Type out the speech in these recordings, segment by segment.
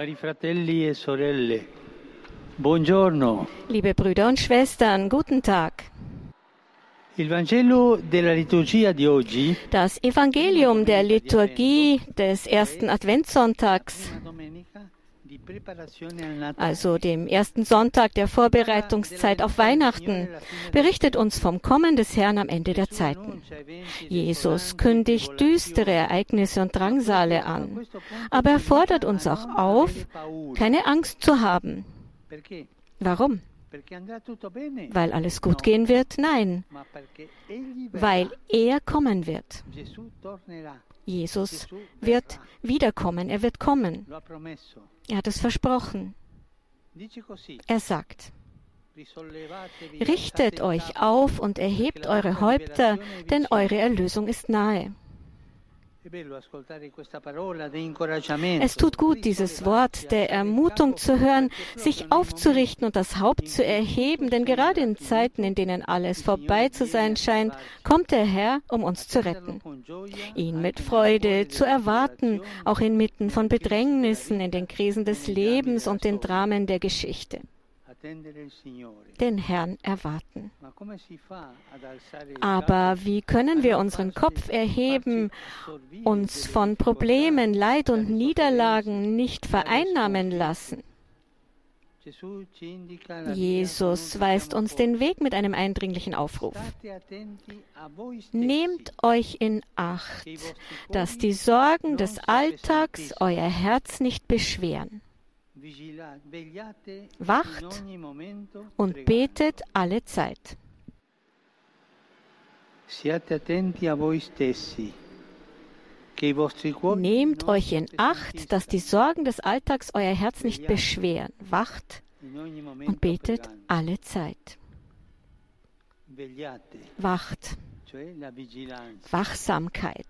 Cari fratelli e sorelle, buongiorno. Liebe Brüder und Schwestern, guten Tag. Das Evangelium der Liturgie des ersten Adventssonntags, also dem ersten Sonntag der Vorbereitungszeit auf Weihnachten, berichtet uns vom Kommen des Herrn am Ende der Zeiten. Jesus kündigt düstere Ereignisse und Drangsale an, aber er fordert uns auch auf, keine Angst zu haben. Warum? Weil alles gut gehen wird? Nein, weil er kommen wird. Jesus wird wiederkommen, er wird kommen. Er hat es versprochen. Er sagt, richtet euch auf und erhebt eure Häupter, denn eure Erlösung ist nahe. Es tut gut, dieses Wort der Ermutung zu hören, sich aufzurichten und das Haupt zu erheben, denn gerade in Zeiten, in denen alles vorbei zu sein scheint, kommt der Herr, um uns zu retten. Ihn mit Freude zu erwarten, auch inmitten von Bedrängnissen, in den Krisen des Lebens und den Dramen der Geschichte. Den Herrn erwarten. Aber wie können wir unseren Kopf erheben, uns von Problemen, Leid und Niederlagen nicht vereinnahmen lassen? Jesus weist uns den Weg mit einem eindringlichen Aufruf. Nehmt euch in Acht, dass die Sorgen des Alltags euer Herz nicht beschweren Wacht und betet alle Zeit. Nehmt euch in Acht, dass die Sorgen des Alltags euer Herz nicht beschweren. Wacht und betet alle Zeit. Wacht. Wachsamkeit.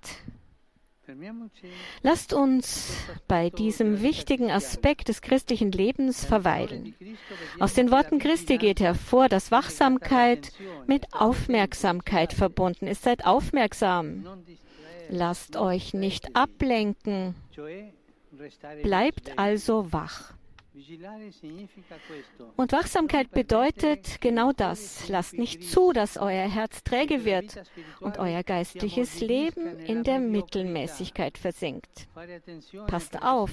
Lasst uns bei diesem wichtigen Aspekt des christlichen Lebens verweilen. Aus den Worten Christi geht hervor, dass Wachsamkeit mit Aufmerksamkeit verbunden ist. Seid aufmerksam. Lasst euch nicht ablenken. Bleibt also wach. Und Wachsamkeit bedeutet genau das. Lasst nicht zu, dass euer Herz träge wird und euer geistliches Leben in der Mittelmäßigkeit versinkt. Passt auf,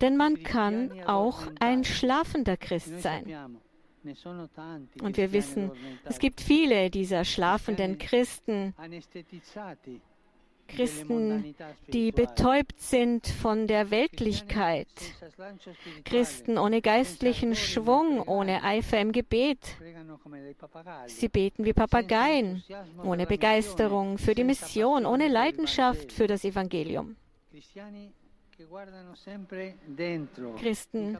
Denn man kann auch ein schlafender Noi Christ sein. ne Und wir wissen, es gibt viele dieser schlafenden Christen, Christen, die betäubt sind von der Weltlichkeit, Christen ohne geistlichen Schwung, ohne Eifer im Gebet. Sie beten wie Papageien, ohne Begeisterung für die Mission, ohne Leidenschaft für das Evangelium. Christen,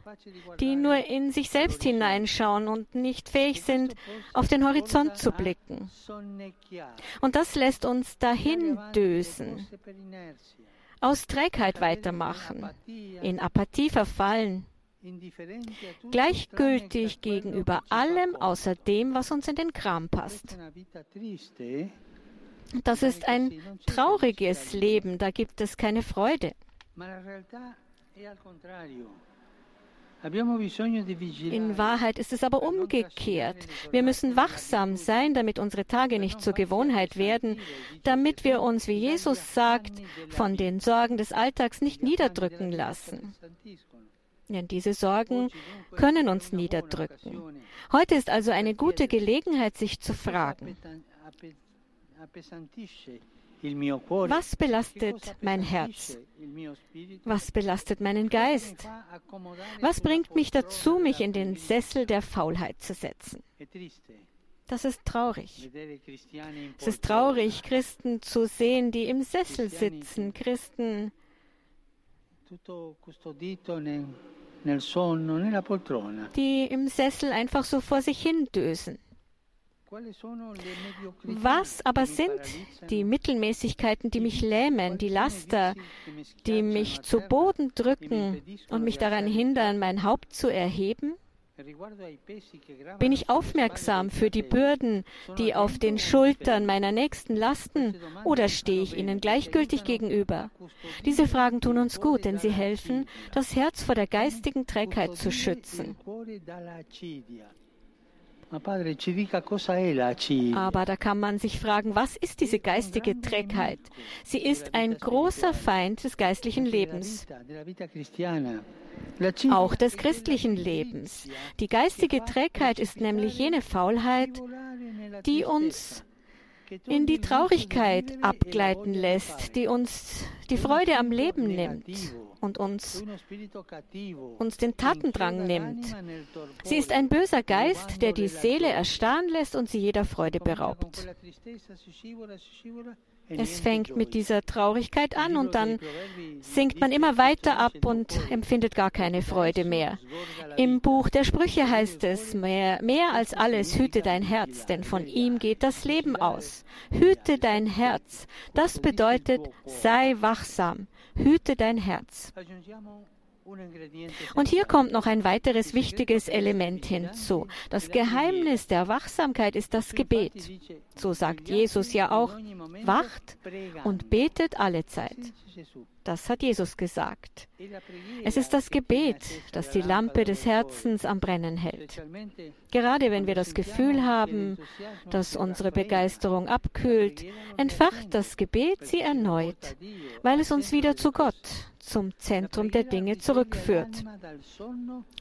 die nur in sich selbst hineinschauen und nicht fähig sind, auf den Horizont zu blicken. Und das lässt uns dahin dösen, aus Trägheit weitermachen, in Apathie verfallen, gleichgültig gegenüber allem außer dem, was uns in den Kram passt. Das ist ein trauriges Leben, da gibt es keine Freude. In Wahrheit ist es aber umgekehrt. Wir müssen wachsam sein, damit unsere Tage nicht zur Gewohnheit werden, damit wir uns, wie Jesus sagt, von den Sorgen des Alltags nicht niederdrücken lassen. Denn diese Sorgen können uns niederdrücken. Heute ist also eine gute Gelegenheit, sich zu fragen, was belastet mein Herz? Was belastet meinen Geist? Was bringt mich dazu, mich in den Sessel der Faulheit zu setzen? Das ist traurig. Es ist traurig, Christen zu sehen, die im Sessel sitzen, Christen, poltrona. die im Sessel einfach so vor sich hin dösen. Was aber sind die Mittelmäßigkeiten, die mich lähmen, die Laster, die mich zu Boden drücken und mich daran hindern, mein Haupt zu erheben? Bin ich aufmerksam für die Bürden, die auf den Schultern meiner Nächsten lasten, oder stehe ich ihnen gleichgültig gegenüber? Diese Fragen tun uns gut, denn sie helfen, das Herz vor der geistigen Trägheit zu schützen. Aber da kann man sich fragen, was ist diese geistige Trägheit? Sie ist ein großer Feind des geistlichen Lebens auch des christlichen Lebens. Die geistige Trägheit ist nämlich jene Faulheit, die uns in die Traurigkeit abgleiten lässt, die uns die Freude am Leben nimmt und uns, uns den Tatendrang nimmt. Sie ist ein böser Geist, der die Seele erstarren lässt und sie jeder Freude beraubt. Es fängt mit dieser Traurigkeit an und dann sinkt man immer weiter ab und empfindet gar keine Freude mehr. Im Buch der Sprüche heißt es, mehr, mehr als alles hüte dein Herz, denn von ihm geht das Leben aus. Hüte dein Herz. Das bedeutet, sei wachsam. Hüte dein Herz. Und hier kommt noch ein weiteres wichtiges Element hinzu. Das Geheimnis der Wachsamkeit ist das Gebet. So sagt Jesus ja auch, wacht und betet alle Zeit. Das hat Jesus gesagt. Es ist das Gebet, das die Lampe des Herzens am Brennen hält. Gerade wenn wir das Gefühl haben, dass unsere Begeisterung abkühlt, entfacht das Gebet sie erneut, weil es uns wieder zu Gott, zum Zentrum der Dinge zurückführt.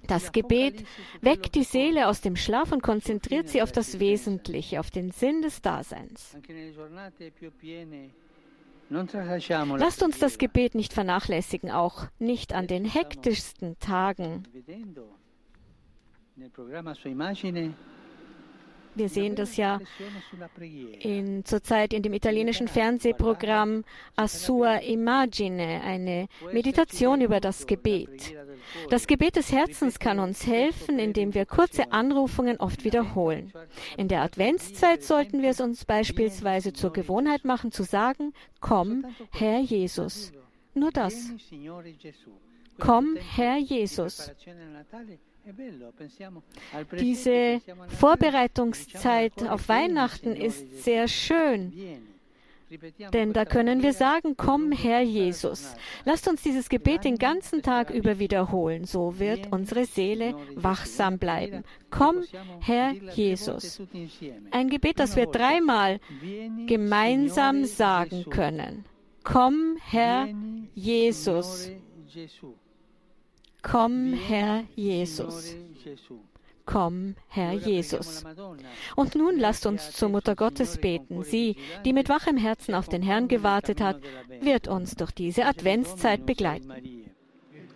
Das Gebet weckt die Seele aus dem Schlaf und konzentriert sie auf das Wesentliche, auf den Sinn des Daseins. Lasst uns das Gebet nicht vernachlässigen, auch nicht an den hektischsten Tagen. Wir sehen das ja in, zurzeit in dem italienischen Fernsehprogramm Assua Imagine, eine Meditation über das Gebet. Das Gebet des Herzens kann uns helfen, indem wir kurze Anrufungen oft wiederholen. In der Adventszeit sollten wir es uns beispielsweise zur Gewohnheit machen, zu sagen, komm, Herr Jesus. Nur das. Komm, Herr Jesus. Diese Vorbereitungszeit auf Weihnachten ist sehr schön. Denn da können wir sagen, komm Herr Jesus. Lasst uns dieses Gebet den ganzen Tag über wiederholen. So wird unsere Seele wachsam bleiben. Komm Herr Jesus. Ein Gebet, das wir dreimal gemeinsam sagen können. Komm Herr Jesus. Komm, Herr Jesus. Komm, Herr Jesus. Und nun lasst uns zur Mutter Gottes beten. Sie, die mit wachem Herzen auf den Herrn gewartet hat, wird uns durch diese Adventszeit begleiten.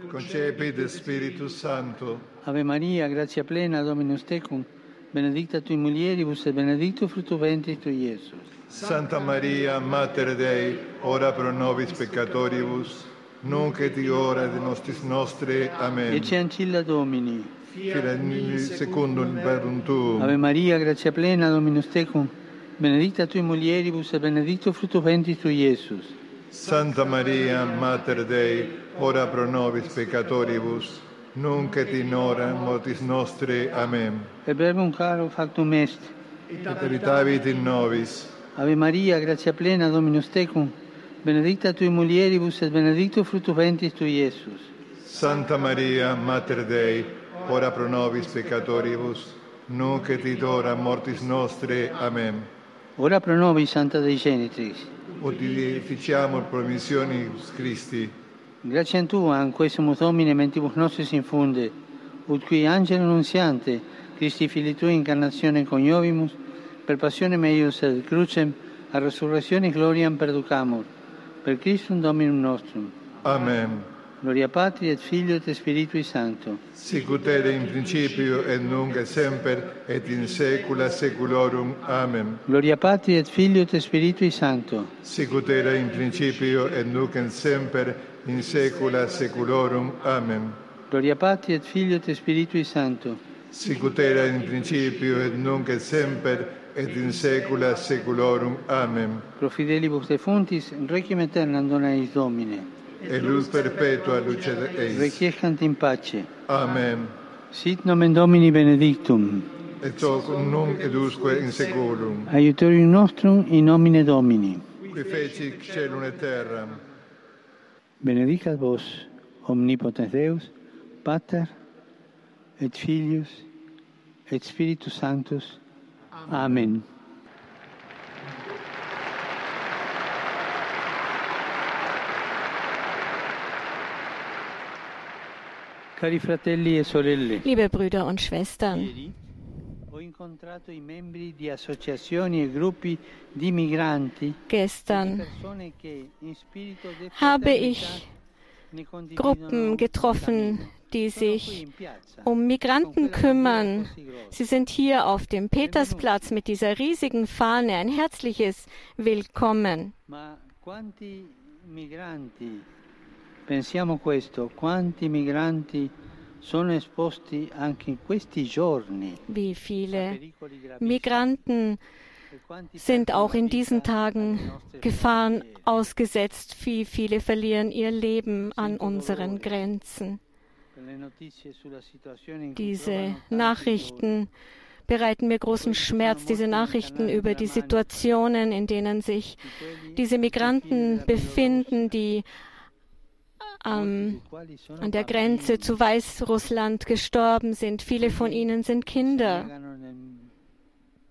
Concepite Spiritus Santo. Ave Maria, gratia plena, Dominus tecum, benedicta tui mulieribus et benedictus fructus ventris tui, Iesus. Santa Maria, Mater Dei, ora pro nobis peccatoribus, nunc et hora de nostris nostre. Amen. Ecce ancilla Domini. Fiat in secundum verbum tuum. Ave Maria, gratia plena, Dominus tecum, benedicta tui mulieribus et benedictus fructus ventris tui, Iesus. Santa Maria, Mater Dei, ora pro nobis peccatoribus, nunc et in hora mortis nostre. Amen. Per verbum caro factum est. Et habitavit in nobis. Ave Maria, gratia plena, Dominus tecum, benedicta tui mulieribus et benedictus fructus ventris tui, Iesus. Santa Maria, Mater Dei, ora pro nobis peccatoribus, nunc et in hora mortis nostre. Amen. Ora pro nobis, Santa Dei Genitrix. Ut edificiamur promissionis Christi, Grazie Tua, in questo Domine, mentibus nostris infunde, ut qui angelo nunziante, Christi Fili Tui, incarnazione coniovimus, per passione meius et crucem, a resurrezione gloriam perducamur, per Christum Dominum nostrum. Amen. Gloria Patri et Filio et Spiritui Sancto. Sicut ere in principio et nunc et semper et in saecula saeculorum. Amen. Gloria Patri et Filio et Spiritui Sancto. Sicut ere in principio et nunc et semper in saecula saeculorum. Amen. Gloria Patri et Filio et Spiritui Sancto. Sicut ere in principio et nunc et semper et in saecula saeculorum. Amen. Pro fidelibus defuntis, requiem aeternam dona eis Domine. Et luz perpetua luce eis. Requiescant in pace. Amen. Sit nomen Domini benedictum. Et hoc nunc et usque in saeculum. Aiutorium nostrum in nomine Domini. Qui feci celum et terram. Benedicat vos, omnipotens Deus, Pater, et Filius, et Spiritus Sanctus, Amen. Cari fratelli e Liebe Brüder und Schwestern, e gruppi di migranti, gestern habe ich ne Gruppen getroffen, die sich um Migranten kümmern. Sie sind hier auf dem Petersplatz mit dieser riesigen Fahne. Ein herzliches Willkommen. Ma quanti migranti, pensiamo questo, quanti migranti sono esposti anche in questi giorni Wie viele Migranten e sind auch in diesen Tagen Gefahren ausgesetzt. Wie viele verlieren ihr Leben an unseren Grenzen. Diese Nachrichten bereiten mir großen Schmerz, diese Nachrichten über die Situationen, in denen sich diese Migranten befinden, die sono an der Grenze zu Weißrussland gestorben sind. Viele von ihnen sind Kinder.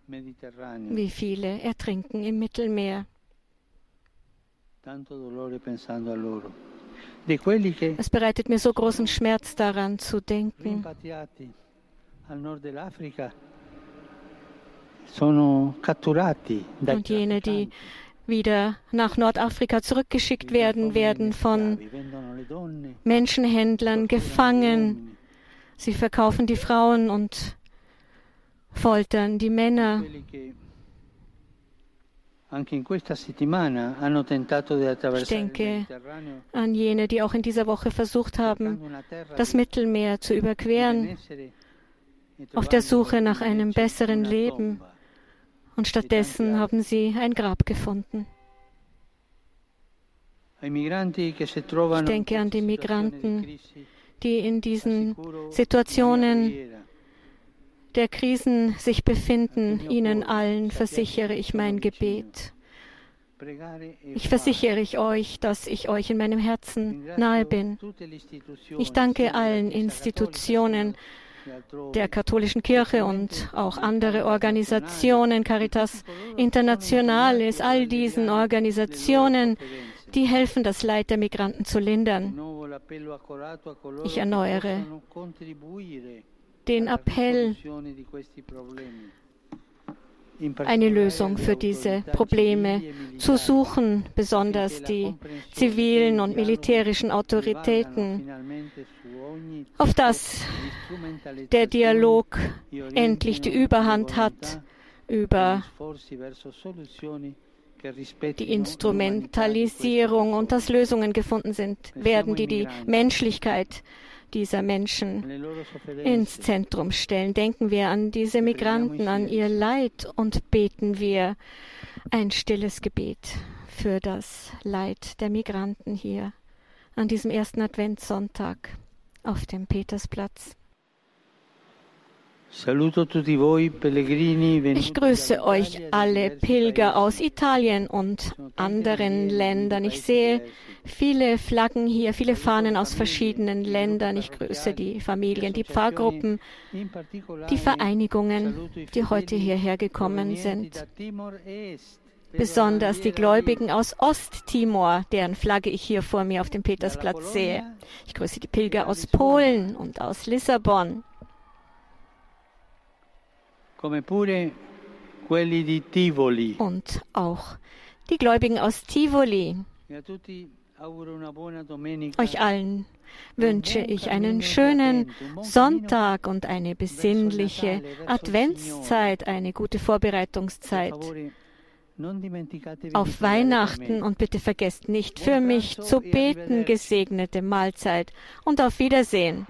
Wie viele ertrinken im Mittelmeer. Tanto dolore pensando a loro. Es bereitet mir so großen Schmerz daran zu denken. Und jene, die wieder nach Nordafrika zurückgeschickt werden, werden von Menschenhändlern gefangen. Sie verkaufen die Frauen und foltern die Männer. Il denke An jene, die auch in dieser Woche versucht haben, das Mittelmeer zu überqueren e auf der Suche nach einem besseren Leben. und stattdessen haben sie ein Grab gefunden. Ich denke an die Migranten, die in diesen Situationen. Der Krisen sich befinden. Ihnen allen versichere ich mein Gebet. Ich versichere ich euch, dass ich euch in meinem Herzen nahe bin. Ich danke allen Institutionen der katholischen Kirche und auch andere Organisationen, Caritas Internationalis, all diesen Organisationen, die helfen, das Leid der Migranten zu lindern. Ich erneuere den Appell, eine Lösung für diese Probleme zu suchen, besonders die zivilen und militärischen Autoritäten, auf das der Dialog endlich die Überhand hat über die Instrumentalisierung und dass Lösungen gefunden sind, werden, die die Menschlichkeit dieser Menschen ins. Zentrum stellen. Denken wir an diese Migranten, an ihr Leid und beten wir ein stilles Gebet für das Leid der Migranten hier an diesem ersten Adventssonntag auf dem Petersplatz. Ich grüße euch alle Pilger aus Italien und anderen Ländern. Ich sehe viele Flaggen hier, viele Fahnen aus verschiedenen Ländern. Ich grüße die Familien, die Pfarrgruppen, die Vereinigungen, die heute hierher gekommen sind. Besonders die Gläubigen aus Osttimor, deren Flagge ich hier vor mir auf dem Petersplatz sehe. Ich grüße die Pilger aus Polen und aus Lissabon. Und auch die Gläubigen aus Tivoli. E. Euch allen wünsche ich einen schönen Sonntag und eine besinnliche Adventszeit, eine gute Vorbereitungszeit auf Weihnachten und bitte vergesst nicht für mich zu beten, gesegnete Mahlzeit und auf Wiedersehen.